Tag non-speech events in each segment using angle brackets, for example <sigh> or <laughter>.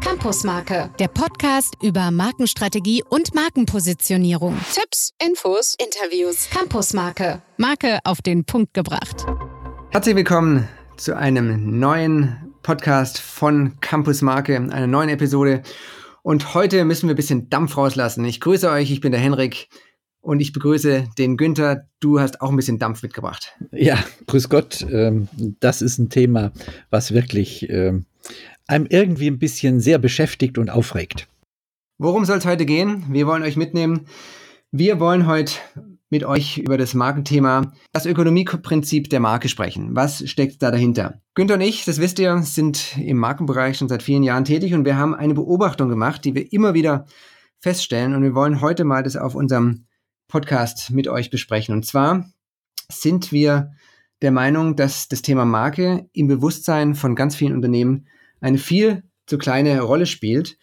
Campusmarke, der Podcast über Markenstrategie und Markenpositionierung. Tipps, Infos, Interviews. Campusmarke, Marke auf den Punkt gebracht. Herzlich willkommen zu einem neuen Podcast von Campusmarke, einer neuen Episode. Und heute müssen wir ein bisschen Dampf rauslassen. Ich grüße euch, ich bin der Henrik. Und ich begrüße den Günther. Du hast auch ein bisschen Dampf mitgebracht. Ja, grüß Gott. Ähm, das ist ein Thema, was wirklich ähm, einem irgendwie ein bisschen sehr beschäftigt und aufregt. Worum soll es heute gehen? Wir wollen euch mitnehmen. Wir wollen heute mit euch über das Markenthema, das Ökonomieprinzip der Marke sprechen. Was steckt da dahinter? Günther und ich, das wisst ihr, sind im Markenbereich schon seit vielen Jahren tätig und wir haben eine Beobachtung gemacht, die wir immer wieder feststellen und wir wollen heute mal das auf unserem Podcast mit euch besprechen. Und zwar sind wir der Meinung, dass das Thema Marke im Bewusstsein von ganz vielen Unternehmen eine viel zu kleine Rolle spielt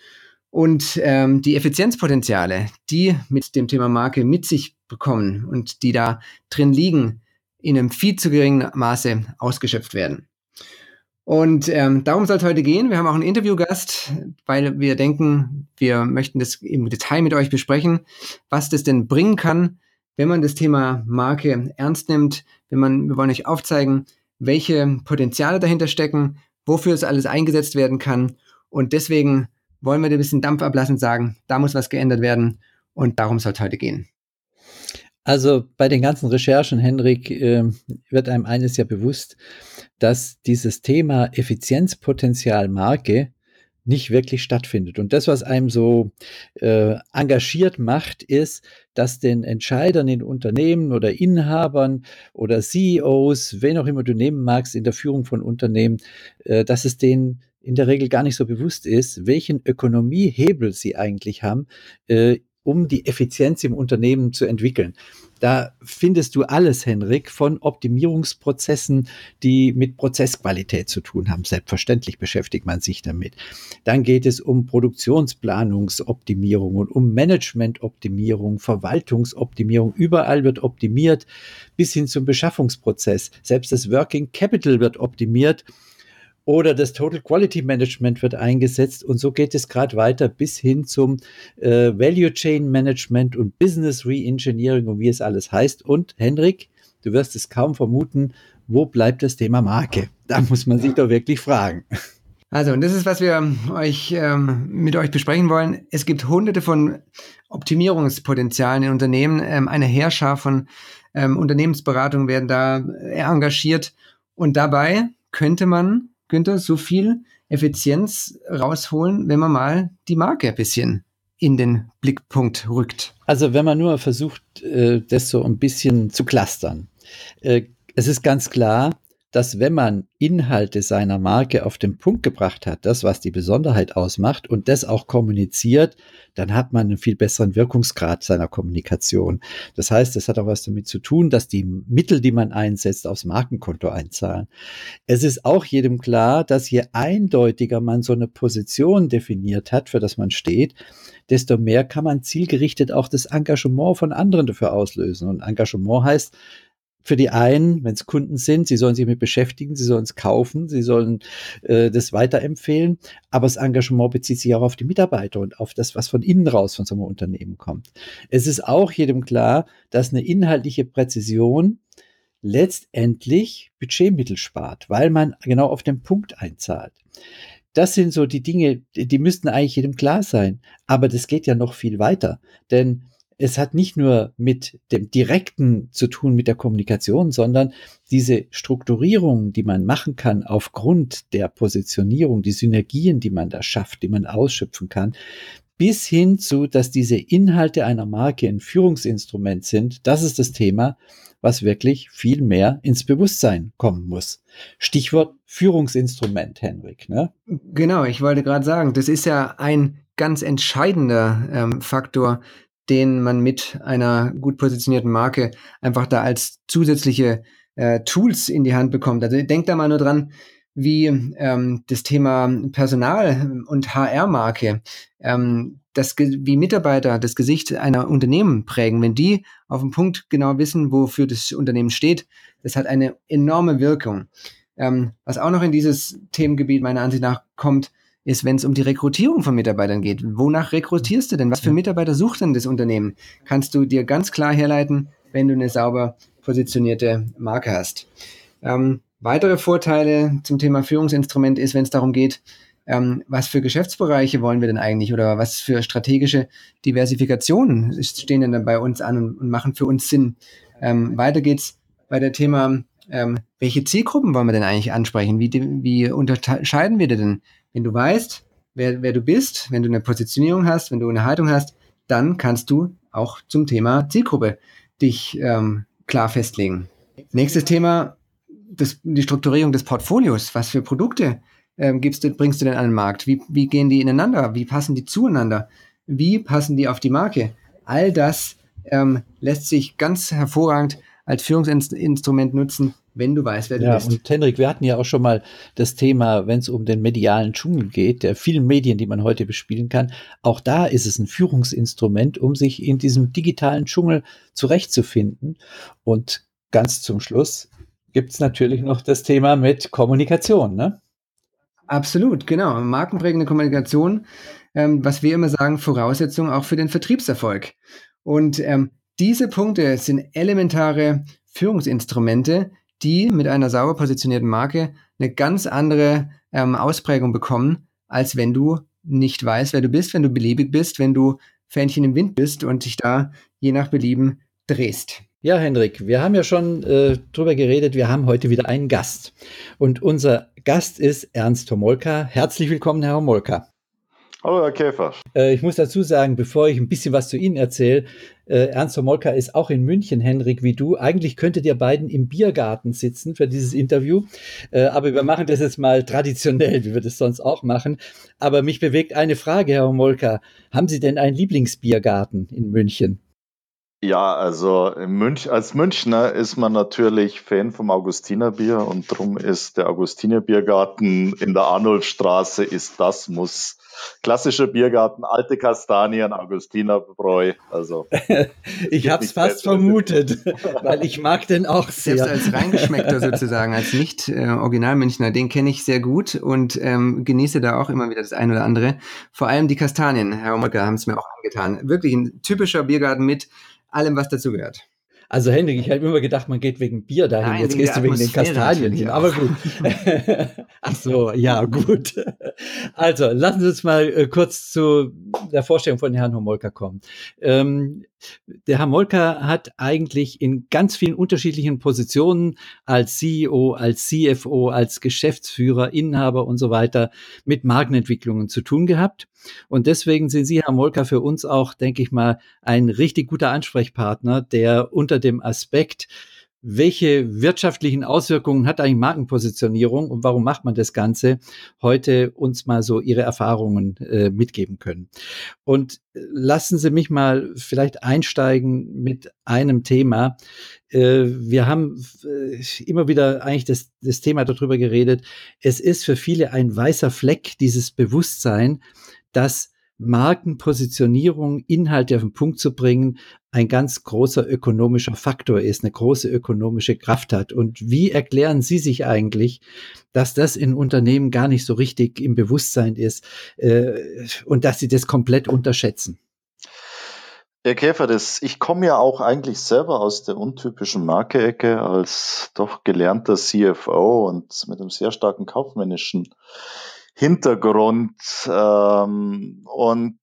und ähm, die Effizienzpotenziale, die mit dem Thema Marke mit sich bekommen und die da drin liegen, in einem viel zu geringen Maße ausgeschöpft werden. Und ähm, darum soll es heute gehen. Wir haben auch einen Interviewgast, weil wir denken, wir möchten das im Detail mit euch besprechen, was das denn bringen kann, wenn man das Thema Marke ernst nimmt. Wenn man, wir wollen euch aufzeigen, welche Potenziale dahinter stecken, wofür es alles eingesetzt werden kann. Und deswegen wollen wir ein bisschen Dampf ablassen und sagen, da muss was geändert werden. Und darum soll es heute gehen. Also bei den ganzen Recherchen, Henrik, äh, wird einem eines ja bewusst, dass dieses Thema Effizienzpotenzial Marke nicht wirklich stattfindet. Und das, was einem so äh, engagiert macht, ist, dass den Entscheidern in Unternehmen oder Inhabern oder CEOs, wen auch immer du nehmen magst, in der Führung von Unternehmen, äh, dass es denen in der Regel gar nicht so bewusst ist, welchen Ökonomiehebel sie eigentlich haben, äh, um die Effizienz im Unternehmen zu entwickeln. Da findest du alles, Henrik, von Optimierungsprozessen, die mit Prozessqualität zu tun haben. Selbstverständlich beschäftigt man sich damit. Dann geht es um Produktionsplanungsoptimierung und um Managementoptimierung, Verwaltungsoptimierung. Überall wird optimiert bis hin zum Beschaffungsprozess. Selbst das Working Capital wird optimiert oder das Total Quality Management wird eingesetzt und so geht es gerade weiter bis hin zum äh, Value Chain Management und Business Reengineering und wie es alles heißt. Und Henrik, du wirst es kaum vermuten, wo bleibt das Thema Marke? Da muss man sich doch wirklich fragen. Also, und das ist, was wir euch ähm, mit euch besprechen wollen. Es gibt hunderte von Optimierungspotenzialen in Unternehmen. Ähm, eine Herrscher von ähm, Unternehmensberatungen werden da engagiert. Und dabei könnte man Günther, so viel Effizienz rausholen, wenn man mal die Marke ein bisschen in den Blickpunkt rückt? Also wenn man nur versucht, äh, das so ein bisschen zu clustern. Äh, es ist ganz klar, dass wenn man Inhalte seiner Marke auf den Punkt gebracht hat, das, was die Besonderheit ausmacht und das auch kommuniziert, dann hat man einen viel besseren Wirkungsgrad seiner Kommunikation. Das heißt, es hat auch was damit zu tun, dass die Mittel, die man einsetzt, aufs Markenkonto einzahlen. Es ist auch jedem klar, dass je eindeutiger man so eine Position definiert hat, für das man steht, desto mehr kann man zielgerichtet auch das Engagement von anderen dafür auslösen. Und Engagement heißt, für die einen, wenn es Kunden sind, sie sollen sich mit beschäftigen, sie sollen es kaufen, sie sollen äh, das weiterempfehlen. Aber das Engagement bezieht sich auch auf die Mitarbeiter und auf das, was von innen raus von so einem Unternehmen kommt. Es ist auch jedem klar, dass eine inhaltliche Präzision letztendlich Budgetmittel spart, weil man genau auf den Punkt einzahlt. Das sind so die Dinge, die müssten eigentlich jedem klar sein. Aber das geht ja noch viel weiter. Denn es hat nicht nur mit dem Direkten zu tun, mit der Kommunikation, sondern diese Strukturierung, die man machen kann aufgrund der Positionierung, die Synergien, die man da schafft, die man ausschöpfen kann, bis hin zu, dass diese Inhalte einer Marke ein Führungsinstrument sind, das ist das Thema, was wirklich viel mehr ins Bewusstsein kommen muss. Stichwort Führungsinstrument, Henrik. Ne? Genau, ich wollte gerade sagen, das ist ja ein ganz entscheidender ähm, Faktor, den man mit einer gut positionierten Marke einfach da als zusätzliche äh, Tools in die Hand bekommt. Also denkt da mal nur dran, wie ähm, das Thema Personal und HR-Marke, ähm, wie Mitarbeiter das Gesicht einer Unternehmen prägen. Wenn die auf den Punkt genau wissen, wofür das Unternehmen steht, das hat eine enorme Wirkung. Ähm, was auch noch in dieses Themengebiet meiner Ansicht nach kommt, ist, wenn es um die Rekrutierung von Mitarbeitern geht. Wonach rekrutierst du denn? Was für Mitarbeiter sucht denn das Unternehmen? Kannst du dir ganz klar herleiten, wenn du eine sauber positionierte Marke hast. Ähm, weitere Vorteile zum Thema Führungsinstrument ist, wenn es darum geht, ähm, was für Geschäftsbereiche wollen wir denn eigentlich oder was für strategische Diversifikationen stehen denn dann bei uns an und, und machen für uns Sinn. Ähm, weiter geht's bei der Thema, ähm, welche Zielgruppen wollen wir denn eigentlich ansprechen? Wie, wie unterscheiden wir denn? Wenn du weißt, wer, wer du bist, wenn du eine Positionierung hast, wenn du eine Haltung hast, dann kannst du auch zum Thema Zielgruppe dich ähm, klar festlegen. Nächstes Thema, das, die Strukturierung des Portfolios. Was für Produkte ähm, gibst du, bringst du denn an den Markt? Wie, wie gehen die ineinander? Wie passen die zueinander? Wie passen die auf die Marke? All das ähm, lässt sich ganz hervorragend als Führungsinstrument nutzen, wenn du weißt, wer du ja, bist. Und Henrik, wir hatten ja auch schon mal das Thema, wenn es um den medialen Dschungel geht, der vielen Medien, die man heute bespielen kann. Auch da ist es ein Führungsinstrument, um sich in diesem digitalen Dschungel zurechtzufinden. Und ganz zum Schluss gibt es natürlich noch das Thema mit Kommunikation, ne? Absolut, genau. Markenprägende Kommunikation, ähm, was wir immer sagen, Voraussetzung auch für den Vertriebserfolg. Und ähm, diese Punkte sind elementare Führungsinstrumente, die mit einer sauber positionierten Marke eine ganz andere ähm, Ausprägung bekommen, als wenn du nicht weißt, wer du bist, wenn du beliebig bist, wenn du Fähnchen im Wind bist und dich da je nach Belieben drehst. Ja, Hendrik, wir haben ja schon äh, drüber geredet, wir haben heute wieder einen Gast. Und unser Gast ist Ernst Homolka. Herzlich willkommen, Herr Homolka. Hallo, Herr Käfer. Äh, ich muss dazu sagen, bevor ich ein bisschen was zu Ihnen erzähle, äh, Ernst Homolka ist auch in München, Henrik, wie du. Eigentlich könntet ihr beiden im Biergarten sitzen für dieses Interview. Äh, aber wir machen das jetzt mal traditionell, wie wir das sonst auch machen. Aber mich bewegt eine Frage, Herr Homolka. Haben Sie denn einen Lieblingsbiergarten in München? Ja, also Münch, als Münchner ist man natürlich Fan vom Augustinerbier und darum ist der Augustinerbiergarten in der Arnoldstraße ist das muss klassischer Biergarten, alte Kastanien, Augustinerbräu. Also <laughs> ich habe es fast vermutet, weil ich mag den auch sehr. Selbst als Reingeschmeckter <laughs> sozusagen, als nicht äh, Originalmünchner, den kenne ich sehr gut und ähm, genieße da auch immer wieder das eine oder andere. Vor allem die Kastanien, Herr Omolka, haben es mir auch angetan. Wirklich ein typischer Biergarten mit allem, was dazugehört. Also Hendrik, ich habe immer gedacht, man geht wegen Bier dahin. Nein, Jetzt gehst du wegen den Kastanien hin. Aber gut. <laughs> Ach so, ja, gut. Also, lassen Sie uns mal äh, kurz zu der Vorstellung von Herrn Homolka kommen. Ähm, der Herr Molker hat eigentlich in ganz vielen unterschiedlichen Positionen als CEO, als CFO, als Geschäftsführer, Inhaber und so weiter mit Markenentwicklungen zu tun gehabt. Und deswegen sind Sie, Herr Molker, für uns auch, denke ich mal, ein richtig guter Ansprechpartner, der unter dem Aspekt welche wirtschaftlichen Auswirkungen hat eigentlich Markenpositionierung und warum macht man das Ganze, heute uns mal so Ihre Erfahrungen äh, mitgeben können. Und äh, lassen Sie mich mal vielleicht einsteigen mit einem Thema. Äh, wir haben äh, immer wieder eigentlich das, das Thema darüber geredet. Es ist für viele ein weißer Fleck, dieses Bewusstsein, dass Markenpositionierung, Inhalte auf den Punkt zu bringen, ein ganz großer ökonomischer Faktor ist, eine große ökonomische Kraft hat. Und wie erklären Sie sich eigentlich, dass das in Unternehmen gar nicht so richtig im Bewusstsein ist äh, und dass Sie das komplett unterschätzen? Herr Käfer, das, ich komme ja auch eigentlich selber aus der untypischen Marke-Ecke als doch gelernter CFO und mit einem sehr starken kaufmännischen Hintergrund. Ähm, und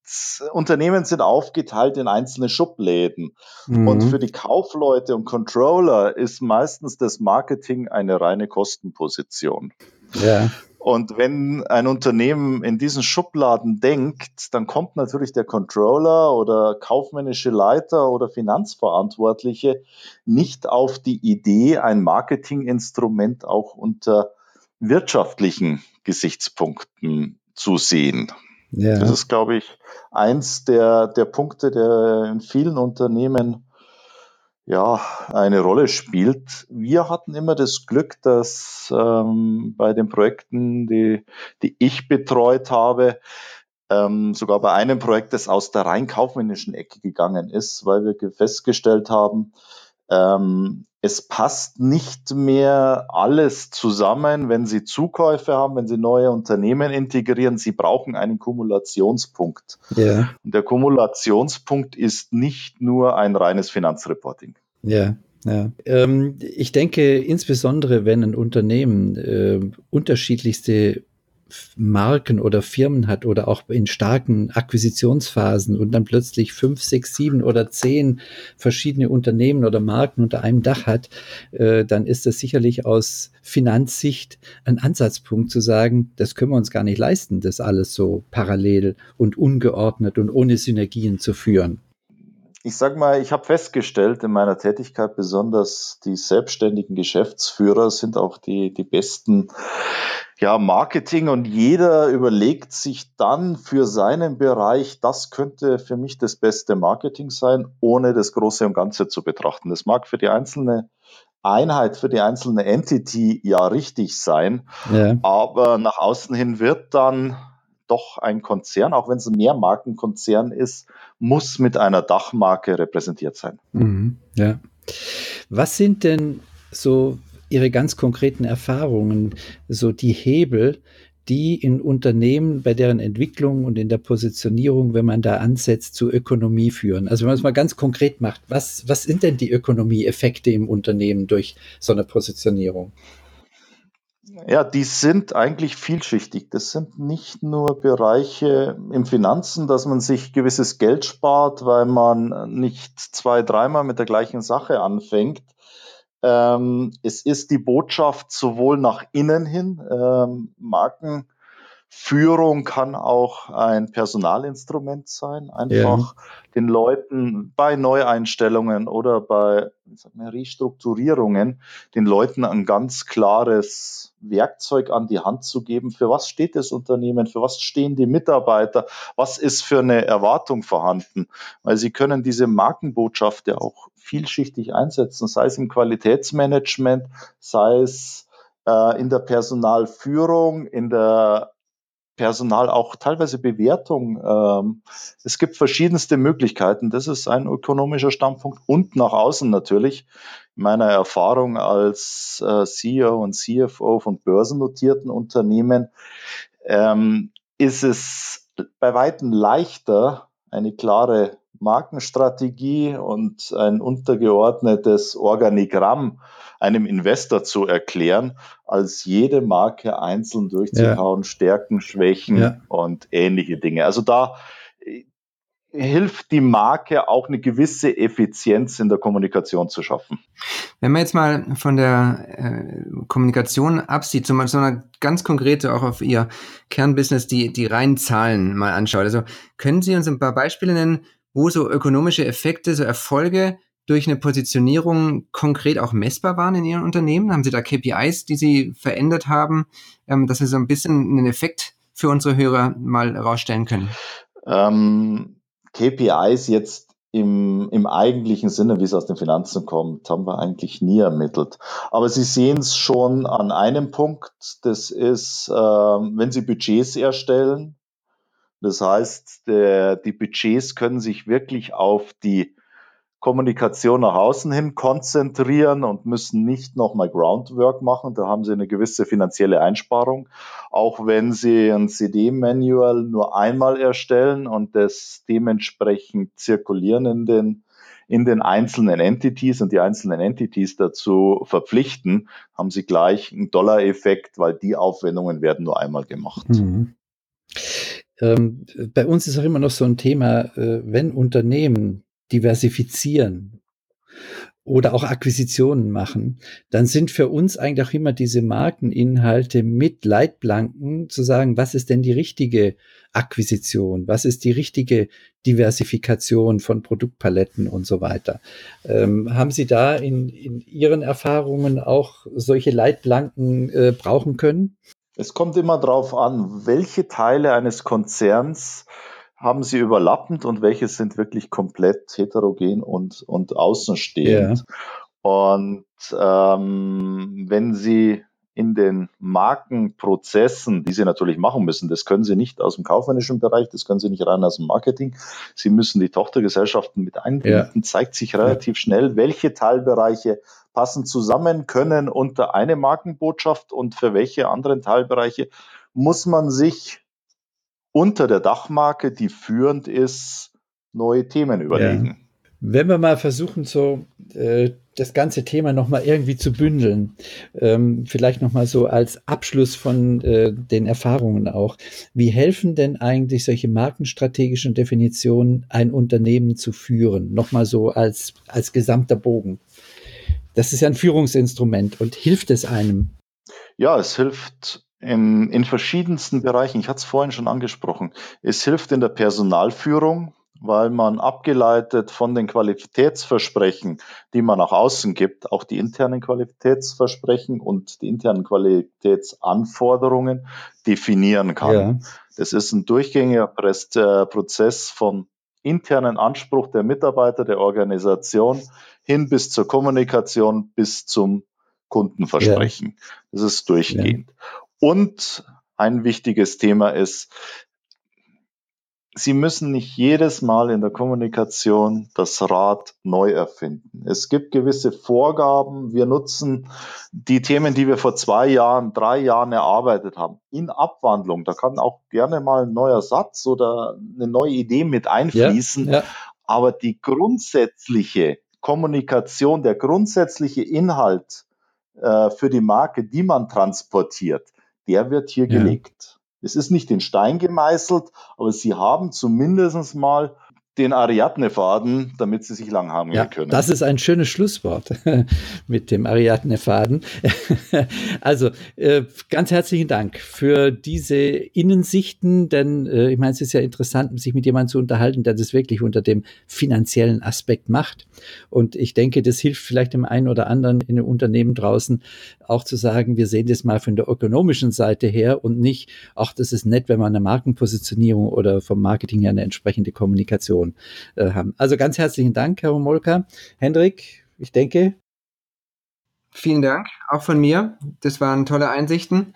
Unternehmen sind aufgeteilt in einzelne Schubläden. Mhm. Und für die Kaufleute und Controller ist meistens das Marketing eine reine Kostenposition. Ja. Und wenn ein Unternehmen in diesen Schubladen denkt, dann kommt natürlich der Controller oder kaufmännische Leiter oder Finanzverantwortliche nicht auf die Idee, ein Marketinginstrument auch unter wirtschaftlichen Gesichtspunkten zu sehen. Ja. Das ist, glaube ich, eins der, der Punkte, der in vielen Unternehmen ja, eine Rolle spielt. Wir hatten immer das Glück, dass ähm, bei den Projekten, die, die ich betreut habe, ähm, sogar bei einem Projekt, das aus der rein kaufmännischen Ecke gegangen ist, weil wir festgestellt haben, Ähm, es passt nicht mehr alles zusammen, wenn Sie Zukäufe haben, wenn Sie neue Unternehmen integrieren. Sie brauchen einen Kumulationspunkt. Ja. Und der Kumulationspunkt ist nicht nur ein reines Finanzreporting. Ja, ja. Ähm, ich denke, insbesondere wenn ein Unternehmen äh, unterschiedlichste Marken oder Firmen hat oder auch in starken Akquisitionsphasen und dann plötzlich fünf, sechs, sieben oder zehn verschiedene Unternehmen oder Marken unter einem Dach hat, äh, dann ist das sicherlich aus Finanzsicht ein Ansatzpunkt zu sagen, das können wir uns gar nicht leisten, das alles so parallel und ungeordnet und ohne Synergien zu führen. Ich sag mal, ich habe festgestellt in meiner Tätigkeit, besonders die selbstständigen Geschäftsführer sind auch die, die besten ja, Marketing und jeder überlegt sich dann für seinen Bereich, das könnte für mich das beste Marketing sein, ohne das Große und Ganze zu betrachten. Das mag für die einzelne Einheit, für die einzelne Entity ja richtig sein, ja. aber nach außen hin wird dann doch ein Konzern, auch wenn es ein Mehrmarkenkonzern ist, muss mit einer Dachmarke repräsentiert sein. Mhm, ja. Was sind denn so Ihre ganz konkreten Erfahrungen, so die Hebel, die in Unternehmen bei deren Entwicklung und in der Positionierung, wenn man da ansetzt, zu Ökonomie führen. Also wenn man es mal ganz konkret macht, was, was sind denn die Ökonomieeffekte im Unternehmen durch so eine Positionierung? Ja, die sind eigentlich vielschichtig. Das sind nicht nur Bereiche im Finanzen, dass man sich gewisses Geld spart, weil man nicht zwei, dreimal mit der gleichen Sache anfängt, ähm, es ist die Botschaft sowohl nach innen hin, ähm, Markenführung kann auch ein Personalinstrument sein, einfach ja. den Leuten bei Neueinstellungen oder bei Restrukturierungen den Leuten ein ganz klares Werkzeug an die Hand zu geben. Für was steht das Unternehmen? Für was stehen die Mitarbeiter? Was ist für eine Erwartung vorhanden? Weil sie können diese Markenbotschaft ja auch vielschichtig einsetzen, sei es im Qualitätsmanagement, sei es äh, in der Personalführung, in der Personal auch teilweise Bewertung. Ähm, es gibt verschiedenste Möglichkeiten. Das ist ein ökonomischer Standpunkt und nach außen natürlich. In meiner Erfahrung als äh, CEO und CFO von börsennotierten Unternehmen ähm, ist es bei weitem leichter, eine klare Markenstrategie und ein untergeordnetes Organigramm einem Investor zu erklären, als jede Marke einzeln durchzukauen, ja. Stärken, Schwächen ja. und ähnliche Dinge. Also da äh, hilft die Marke auch eine gewisse Effizienz in der Kommunikation zu schaffen. Wenn man jetzt mal von der äh, Kommunikation absieht, so mal so eine ganz konkrete auch auf Ihr Kernbusiness, die, die reinen Zahlen mal anschaut. Also können Sie uns ein paar Beispiele nennen, wo so ökonomische Effekte, so Erfolge durch eine Positionierung konkret auch messbar waren in Ihren Unternehmen? Haben Sie da KPIs, die Sie verändert haben, ähm, dass wir so ein bisschen einen Effekt für unsere Hörer mal herausstellen können? Ähm, KPIs jetzt im, im eigentlichen Sinne, wie es aus den Finanzen kommt, haben wir eigentlich nie ermittelt. Aber Sie sehen es schon an einem Punkt, das ist, äh, wenn Sie Budgets erstellen, das heißt, der, die Budgets können sich wirklich auf die Kommunikation nach außen hin konzentrieren und müssen nicht nochmal Groundwork machen. Da haben sie eine gewisse finanzielle Einsparung. Auch wenn sie ein CD-Manual nur einmal erstellen und das dementsprechend zirkulieren in den, in den einzelnen Entities und die einzelnen Entities dazu verpflichten, haben sie gleich einen Dollar-Effekt, weil die Aufwendungen werden nur einmal gemacht. Mhm. Ähm, bei uns ist auch immer noch so ein Thema, äh, wenn Unternehmen diversifizieren oder auch Akquisitionen machen, dann sind für uns eigentlich auch immer diese Markeninhalte mit Leitplanken zu sagen, was ist denn die richtige Akquisition, was ist die richtige Diversifikation von Produktpaletten und so weiter. Ähm, haben Sie da in, in Ihren Erfahrungen auch solche Leitplanken äh, brauchen können? Es kommt immer darauf an, welche Teile eines Konzerns haben sie überlappend und welche sind wirklich komplett heterogen und, und außenstehend. Ja. Und ähm, wenn Sie in den Markenprozessen, die sie natürlich machen müssen. Das können sie nicht aus dem kaufmännischen Bereich, das können sie nicht rein aus dem Marketing. Sie müssen die Tochtergesellschaften mit einbinden. Ja. Zeigt sich relativ schnell, welche Teilbereiche passen zusammen, können unter eine Markenbotschaft und für welche anderen Teilbereiche muss man sich unter der Dachmarke, die führend ist, neue Themen überlegen. Ja. Wenn wir mal versuchen, so äh, das ganze Thema nochmal irgendwie zu bündeln, ähm, vielleicht nochmal so als Abschluss von äh, den Erfahrungen auch. Wie helfen denn eigentlich solche markenstrategischen Definitionen, ein Unternehmen zu führen? Nochmal so als, als gesamter Bogen. Das ist ja ein Führungsinstrument und hilft es einem? Ja, es hilft in, in verschiedensten Bereichen. Ich hatte es vorhin schon angesprochen. Es hilft in der Personalführung, weil man abgeleitet von den Qualitätsversprechen, die man nach außen gibt, auch die internen Qualitätsversprechen und die internen Qualitätsanforderungen definieren kann. Ja. Das ist ein durchgängiger äh, Prozess von internen Anspruch der Mitarbeiter, der Organisation hin bis zur Kommunikation, bis zum Kundenversprechen. Ja. Das ist durchgehend. Ja. Und ein wichtiges Thema ist, Sie müssen nicht jedes Mal in der Kommunikation das Rad neu erfinden. Es gibt gewisse Vorgaben. Wir nutzen die Themen, die wir vor zwei Jahren, drei Jahren erarbeitet haben, in Abwandlung. Da kann auch gerne mal ein neuer Satz oder eine neue Idee mit einfließen. Ja, ja. Aber die grundsätzliche Kommunikation, der grundsätzliche Inhalt äh, für die Marke, die man transportiert, der wird hier ja. gelegt. Es ist nicht in Stein gemeißelt, aber sie haben zumindest mal den Ariadne-Faden, damit sie sich lang haben ja, können. Das ist ein schönes Schlusswort <laughs> mit dem Ariadne-Faden. <laughs> also äh, ganz herzlichen Dank für diese Innensichten, denn äh, ich meine, es ist ja interessant, sich mit jemandem zu unterhalten, der das wirklich unter dem finanziellen Aspekt macht. Und ich denke, das hilft vielleicht dem einen oder anderen in den Unternehmen draußen auch zu sagen, wir sehen das mal von der ökonomischen Seite her und nicht, ach, das ist nett, wenn man eine Markenpositionierung oder vom Marketing her eine entsprechende Kommunikation Information äh, haben. Also ganz herzlichen Dank, Herr Molka. Hendrik, ich denke. Vielen Dank, auch von mir. Das waren tolle Einsichten.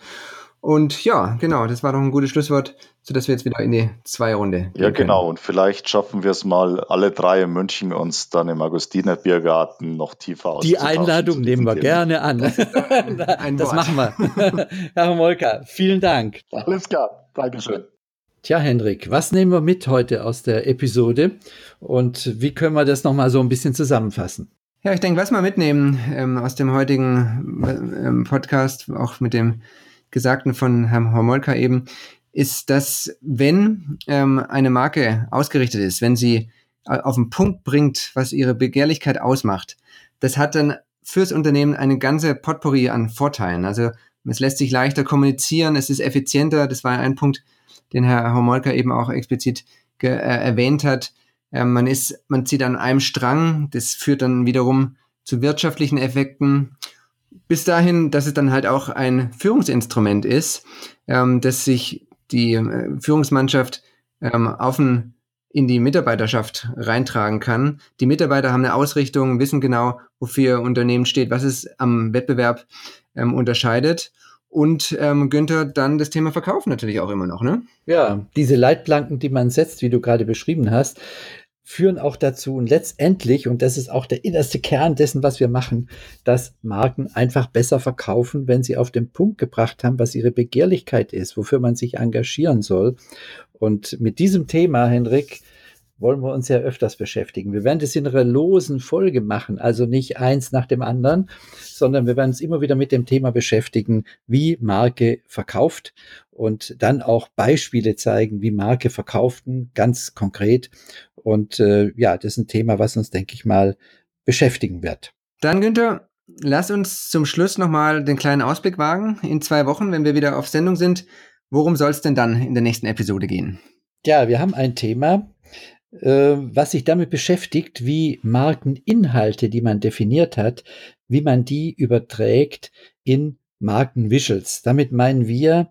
Und ja, genau, das war doch ein gutes Schlusswort, sodass wir jetzt wieder in die zwei Runde. Ja, genau. Und vielleicht schaffen wir es mal, alle drei in München uns dann im Augustiner Biergarten noch tiefer aus. Die Einladung nehmen wir gerne an. Das, <laughs> das machen wir. <laughs> Herr Molka, vielen Dank. Alles klar. Dankeschön. Tja, Hendrik, was nehmen wir mit heute aus der Episode und wie können wir das nochmal so ein bisschen zusammenfassen? Ja, ich denke, was wir mitnehmen ähm, aus dem heutigen ähm, Podcast, auch mit dem Gesagten von Herrn Homolka eben, ist, dass wenn ähm, eine Marke ausgerichtet ist, wenn sie äh, auf den Punkt bringt, was ihre Begehrlichkeit ausmacht, das hat dann fürs Unternehmen eine ganze Potpourri an Vorteilen. Also es lässt sich leichter kommunizieren, es ist effizienter, das war ein Punkt, den Herr Homolka eben auch explizit äh, erwähnt hat. Äh, man ist, man zieht an einem Strang, das führt dann wiederum zu wirtschaftlichen Effekten. Bis dahin, dass es dann halt auch ein Führungsinstrument ist, ähm, dass sich die äh, Führungsmannschaft ähm, auf in die Mitarbeiterschaft reintragen kann. Die Mitarbeiter haben eine Ausrichtung, wissen genau, wofür ihr Unternehmen steht, was es am Wettbewerb ähm, unterscheidet. Und ähm, Günther, dann das Thema Verkauf natürlich auch immer noch, ne? Ja, diese Leitplanken, die man setzt, wie du gerade beschrieben hast, führen auch dazu und letztendlich, und das ist auch der innerste Kern dessen, was wir machen, dass Marken einfach besser verkaufen, wenn sie auf den Punkt gebracht haben, was ihre Begehrlichkeit ist, wofür man sich engagieren soll. Und mit diesem Thema, Henrik, wollen wir uns ja öfters beschäftigen. Wir werden das in einer losen Folge machen, also nicht eins nach dem anderen, sondern wir werden uns immer wieder mit dem Thema beschäftigen, wie Marke verkauft und dann auch Beispiele zeigen, wie Marke verkauften, ganz konkret. Und äh, ja, das ist ein Thema, was uns, denke ich mal, beschäftigen wird. Dann, Günther, lass uns zum Schluss nochmal den kleinen Ausblick wagen. In zwei Wochen, wenn wir wieder auf Sendung sind, worum soll es denn dann in der nächsten Episode gehen? Ja, wir haben ein Thema, was sich damit beschäftigt, wie Markeninhalte, die man definiert hat, wie man die überträgt in Markenvisuals. Damit meinen wir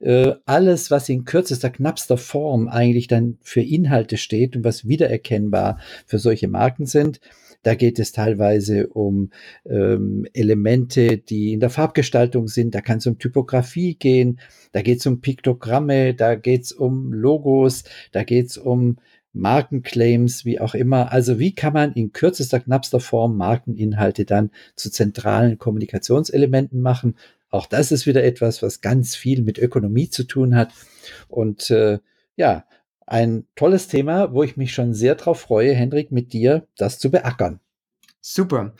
äh, alles, was in kürzester, knappster Form eigentlich dann für Inhalte steht und was wiedererkennbar für solche Marken sind. Da geht es teilweise um ähm, Elemente, die in der Farbgestaltung sind. Da kann es um Typografie gehen. Da geht es um Piktogramme. Da geht es um Logos. Da geht es um Markenclaims, wie auch immer. Also wie kann man in kürzester, knappster Form Markeninhalte dann zu zentralen Kommunikationselementen machen? Auch das ist wieder etwas, was ganz viel mit Ökonomie zu tun hat. Und äh, ja, ein tolles Thema, wo ich mich schon sehr drauf freue, Hendrik, mit dir das zu beackern. Super.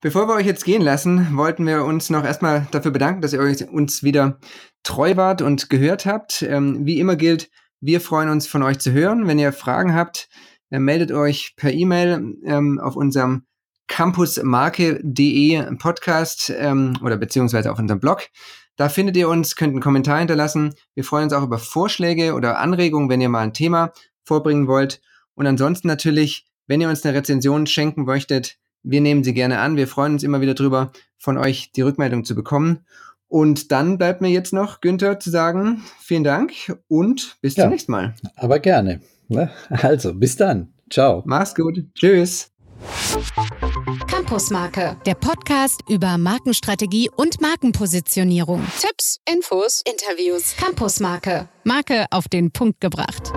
Bevor wir euch jetzt gehen lassen, wollten wir uns noch erstmal dafür bedanken, dass ihr euch uns wieder treu wart und gehört habt. Ähm, wie immer gilt, wir freuen uns von euch zu hören. Wenn ihr Fragen habt, äh, meldet euch per E-Mail ähm, auf unserem campusmarke.de Podcast ähm, oder beziehungsweise auf unserem Blog. Da findet ihr uns, könnt einen Kommentar hinterlassen. Wir freuen uns auch über Vorschläge oder Anregungen, wenn ihr mal ein Thema vorbringen wollt. Und ansonsten natürlich, wenn ihr uns eine Rezension schenken möchtet, wir nehmen sie gerne an. Wir freuen uns immer wieder drüber, von euch die Rückmeldung zu bekommen. Und dann bleibt mir jetzt noch, Günther, zu sagen, vielen Dank und bis ja, zum nächsten Mal. Aber gerne. Ne? Also, bis dann. Ciao. Mach's gut. Tschüss. Campusmarke, der Podcast über Markenstrategie und Markenpositionierung. Tipps, Infos, Interviews. Campusmarke, Marke auf den Punkt gebracht.